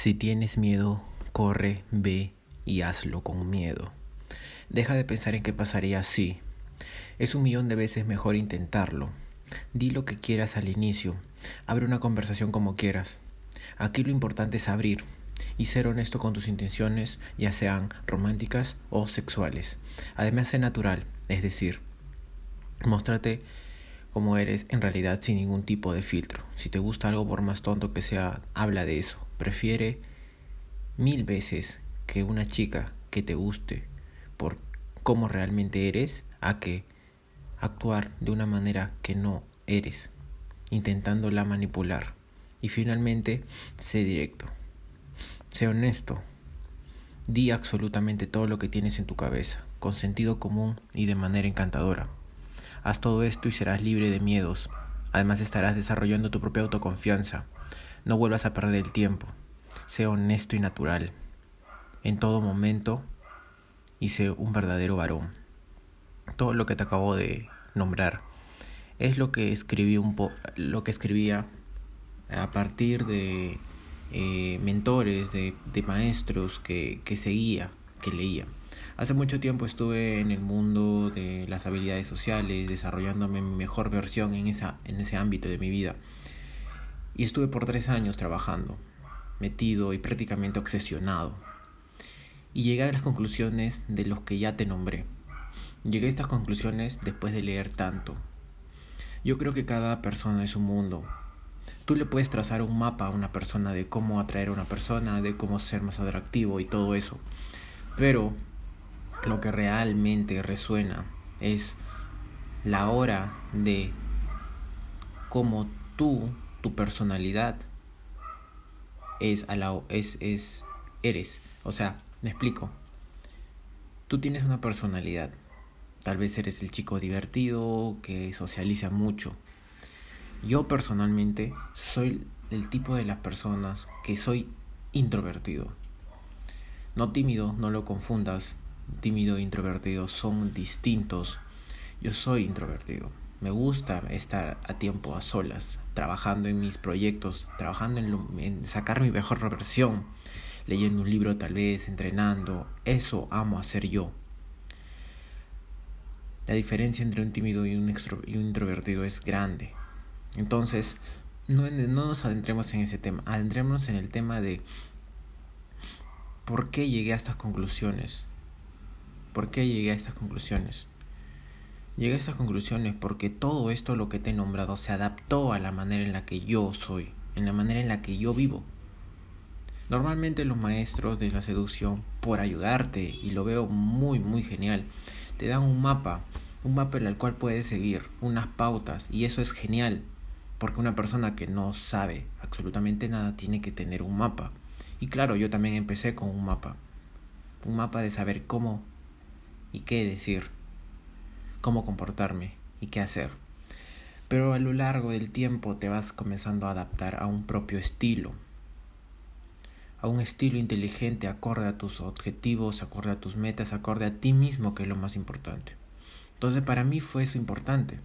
Si tienes miedo, corre, ve y hazlo con miedo. Deja de pensar en qué pasaría si. Es un millón de veces mejor intentarlo. Di lo que quieras al inicio. Abre una conversación como quieras. Aquí lo importante es abrir y ser honesto con tus intenciones, ya sean románticas o sexuales. Además, sé natural, es decir, muéstrate como eres en realidad sin ningún tipo de filtro. Si te gusta algo por más tonto que sea, habla de eso. Prefiere mil veces que una chica que te guste por cómo realmente eres a que actuar de una manera que no eres, intentándola manipular. Y finalmente, sé directo. Sé honesto. Di absolutamente todo lo que tienes en tu cabeza, con sentido común y de manera encantadora. Haz todo esto y serás libre de miedos. Además estarás desarrollando tu propia autoconfianza. No vuelvas a perder el tiempo. Sé honesto y natural en todo momento y sé un verdadero varón. Todo lo que te acabo de nombrar es lo que escribí un po lo que escribía a partir de eh, mentores, de, de maestros que, que seguía, que leía. Hace mucho tiempo estuve en el mundo de las habilidades sociales, desarrollándome mi mejor versión en, esa, en ese ámbito de mi vida. Y estuve por tres años trabajando, metido y prácticamente obsesionado. Y llegué a las conclusiones de los que ya te nombré. Llegué a estas conclusiones después de leer tanto. Yo creo que cada persona es un mundo. Tú le puedes trazar un mapa a una persona de cómo atraer a una persona, de cómo ser más atractivo y todo eso. Pero lo que realmente resuena es la hora de cómo tú, tu personalidad, es, a la, es, es, eres. O sea, me explico. Tú tienes una personalidad. Tal vez eres el chico divertido, que socializa mucho. Yo personalmente soy el tipo de las personas que soy introvertido. No tímido, no lo confundas tímido e introvertido son distintos. Yo soy introvertido. Me gusta estar a tiempo a solas, trabajando en mis proyectos, trabajando en, sacar mi mejor versión, leyendo un libro tal vez, entrenando. Eso amo hacer yo. La diferencia entre un tímido y un, y un introvertido es grande. Entonces, no, no nos adentremos en ese tema, adentrémonos en el tema de por qué llegué a estas conclusiones. ¿Por qué llegué a estas conclusiones? Llegué a estas conclusiones porque todo esto lo que te he nombrado se adaptó a la manera en la que yo soy, en la manera en la que yo vivo. Normalmente los maestros de la seducción, por ayudarte, y lo veo muy, muy genial, te dan un mapa, un mapa en el cual puedes seguir, unas pautas, y eso es genial, porque una persona que no sabe absolutamente nada tiene que tener un mapa. Y claro, yo también empecé con un mapa, un mapa de saber cómo y qué decir, cómo comportarme y qué hacer. Pero a lo largo del tiempo te vas comenzando a adaptar a un propio estilo, a un estilo inteligente acorde a tus objetivos, acorde a tus metas, acorde a ti mismo, que es lo más importante. Entonces para mí fue eso importante.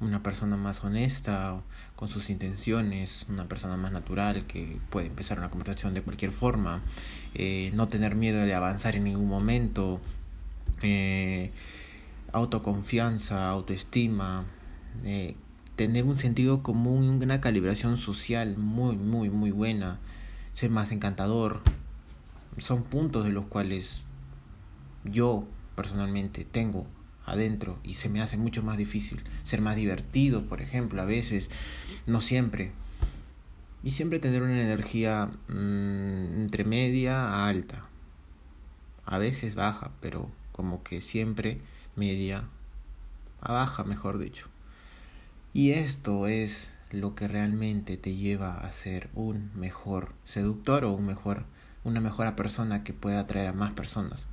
Una persona más honesta con sus intenciones, una persona más natural que puede empezar una conversación de cualquier forma, eh, no tener miedo de avanzar en ningún momento, eh, autoconfianza, autoestima, eh, tener un sentido común y una calibración social muy, muy, muy buena, ser más encantador, son puntos de los cuales yo personalmente tengo adentro y se me hace mucho más difícil ser más divertido, por ejemplo, a veces, no siempre. Y siempre tener una energía mm, entre media a alta. A veces baja, pero como que siempre media a baja, mejor dicho. Y esto es lo que realmente te lleva a ser un mejor seductor o un mejor, una mejor persona que pueda atraer a más personas.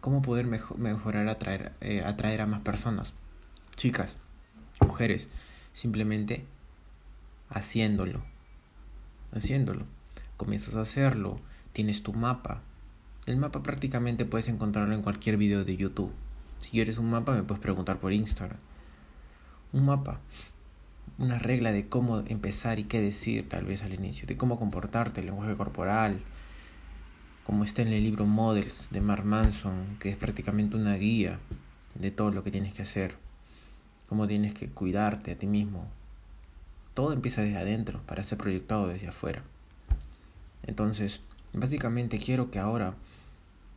¿Cómo poder mejorar atraer, eh, atraer a más personas? Chicas, mujeres, simplemente haciéndolo. Haciéndolo. Comienzas a hacerlo, tienes tu mapa, el mapa prácticamente puedes encontrarlo en cualquier video de YouTube. Si quieres un mapa me puedes preguntar por Instagram. Un mapa. una regla de cómo empezar y qué decir tal vez al inicio, de cómo comportarte, el lenguaje corporal, como está en el libro Models de Mark Manson, que es prácticamente una guía de todo lo que tienes que hacer, cómo tienes que cuidarte a ti mismo. Todo empieza desde adentro para ser proyectado desde afuera. Entonces, básicamente quiero que ahora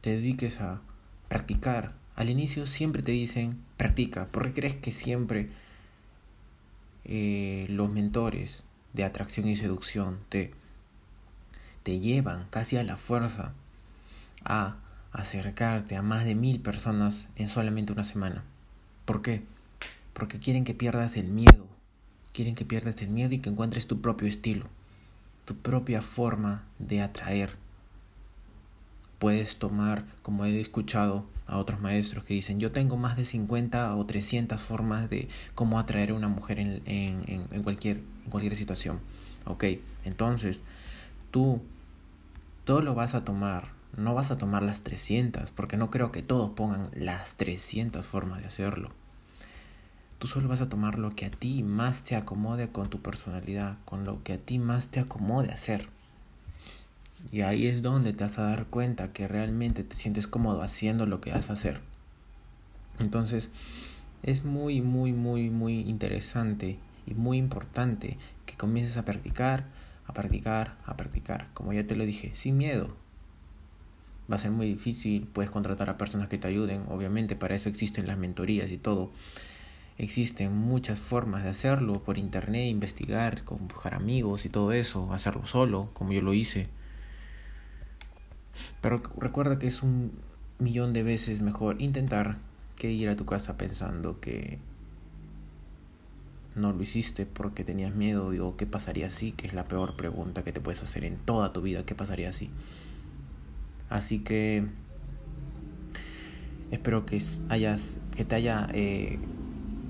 te dediques a practicar. Al inicio siempre te dicen practica, porque crees que siempre eh, los mentores de atracción y seducción te, te llevan casi a la fuerza a acercarte a más de mil personas en solamente una semana. ¿Por qué? Porque quieren que pierdas el miedo. Quieren que pierdas el miedo y que encuentres tu propio estilo, tu propia forma de atraer. Puedes tomar, como he escuchado, a otros maestros que dicen, yo tengo más de 50 o 300 formas de cómo atraer a una mujer en, en, en, cualquier, en cualquier situación. Ok, entonces tú todo lo vas a tomar, no vas a tomar las 300, porque no creo que todos pongan las 300 formas de hacerlo. Tú solo vas a tomar lo que a ti más te acomode con tu personalidad, con lo que a ti más te acomode hacer. Y ahí es donde te vas a dar cuenta que realmente te sientes cómodo haciendo lo que vas a hacer. Entonces, es muy, muy, muy, muy interesante y muy importante que comiences a practicar, a practicar, a practicar. Como ya te lo dije, sin miedo. Va a ser muy difícil, puedes contratar a personas que te ayuden, obviamente para eso existen las mentorías y todo. Existen muchas formas de hacerlo por internet, investigar, buscar amigos y todo eso, hacerlo solo, como yo lo hice. Pero recuerda que es un millón de veces mejor intentar que ir a tu casa pensando que no lo hiciste porque tenías miedo o qué pasaría si, que es la peor pregunta que te puedes hacer en toda tu vida, qué pasaría si. Así que espero que hayas, que te haya, eh,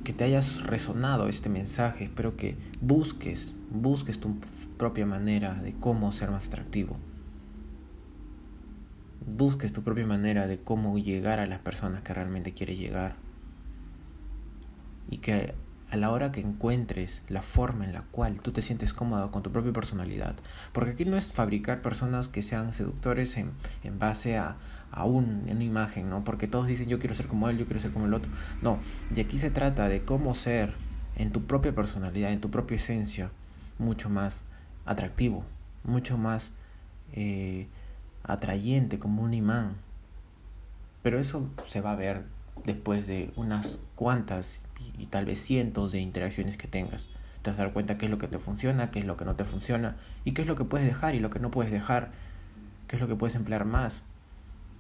que te hayas resonado este mensaje. Espero que busques, busques tu propia manera de cómo ser más atractivo busques tu propia manera de cómo llegar a las personas que realmente quieres llegar. Y que a la hora que encuentres la forma en la cual tú te sientes cómodo con tu propia personalidad. Porque aquí no es fabricar personas que sean seductores en, en base a, a un, una imagen, ¿no? Porque todos dicen yo quiero ser como él, yo quiero ser como el otro. No, de aquí se trata de cómo ser en tu propia personalidad, en tu propia esencia, mucho más atractivo, mucho más eh, atrayente como un imán. Pero eso se va a ver después de unas cuantas y, tal vez cientos de interacciones que tengas. Te vas a dar cuenta qué es lo que te funciona, qué es lo que no te funciona y qué es lo que puedes dejar y lo que no puedes dejar, qué es lo que puedes emplear más.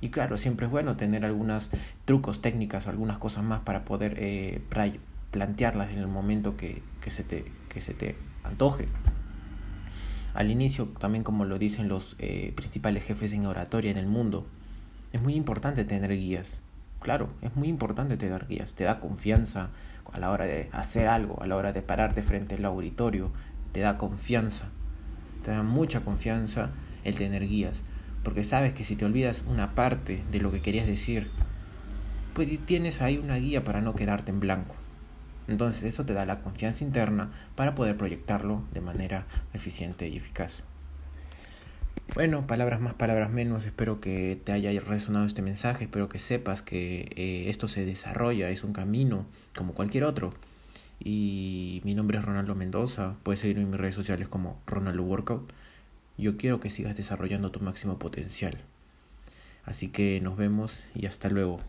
Y claro, siempre es bueno tener algunos trucos, técnicas, algunas cosas más para poder eh, plantearlas en el momento que, se te antoje. Al inicio, también como lo dicen los eh, principales jefes en oratoria en el mundo, es muy importante tener guías. Claro, es muy importante tener guías. Te da confianza a la hora de hacer algo, a la hora de pararte frente al auditorio. Te da confianza. Te da mucha confianza el tener guías. Porque sabes que si te olvidas una parte de lo que querías decir, pues tienes ahí una guía para no quedarte en blanco. Entonces eso te da la confianza interna para poder proyectarlo de manera eficiente y eficaz. Bueno, palabras más, palabras menos, espero que te haya resonado este mensaje, espero que sepas que eh, esto se desarrolla, es un camino como cualquier otro. Y mi nombre es Ronaldo Mendoza, puedes seguirme en mis redes sociales como Ronaldo Workout. Yo quiero que sigas desarrollando tu máximo potencial. Así que nos vemos y hasta luego.